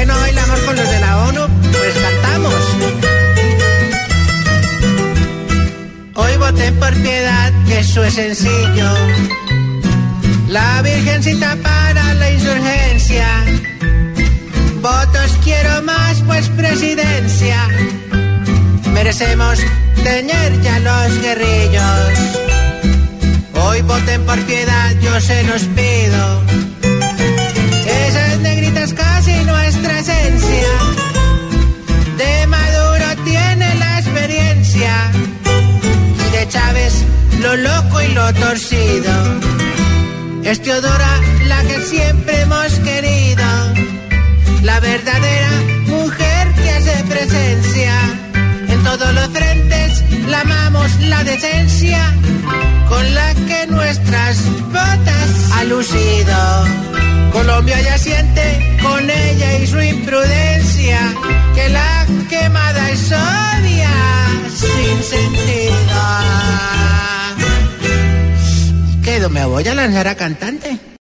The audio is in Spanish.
qué no bailamos con los de la ONU? Pues cantamos. Hoy voten por piedad, que eso es sencillo. La virgencita para la insurgencia. Votos quiero más, pues presidencia. Merecemos tener ya los guerrillos. Hoy voten por piedad, yo se los pido. Lo loco y lo torcido. Es Teodora la que siempre hemos querido. La verdadera mujer que hace presencia. En todos los frentes la amamos la decencia con la que nuestras botas ha lucido. Colombia ya siente con ella y su imprudencia que la quemada es obvia sin sentido. ¿Qué? ¿Me voy a lanzar a cantante?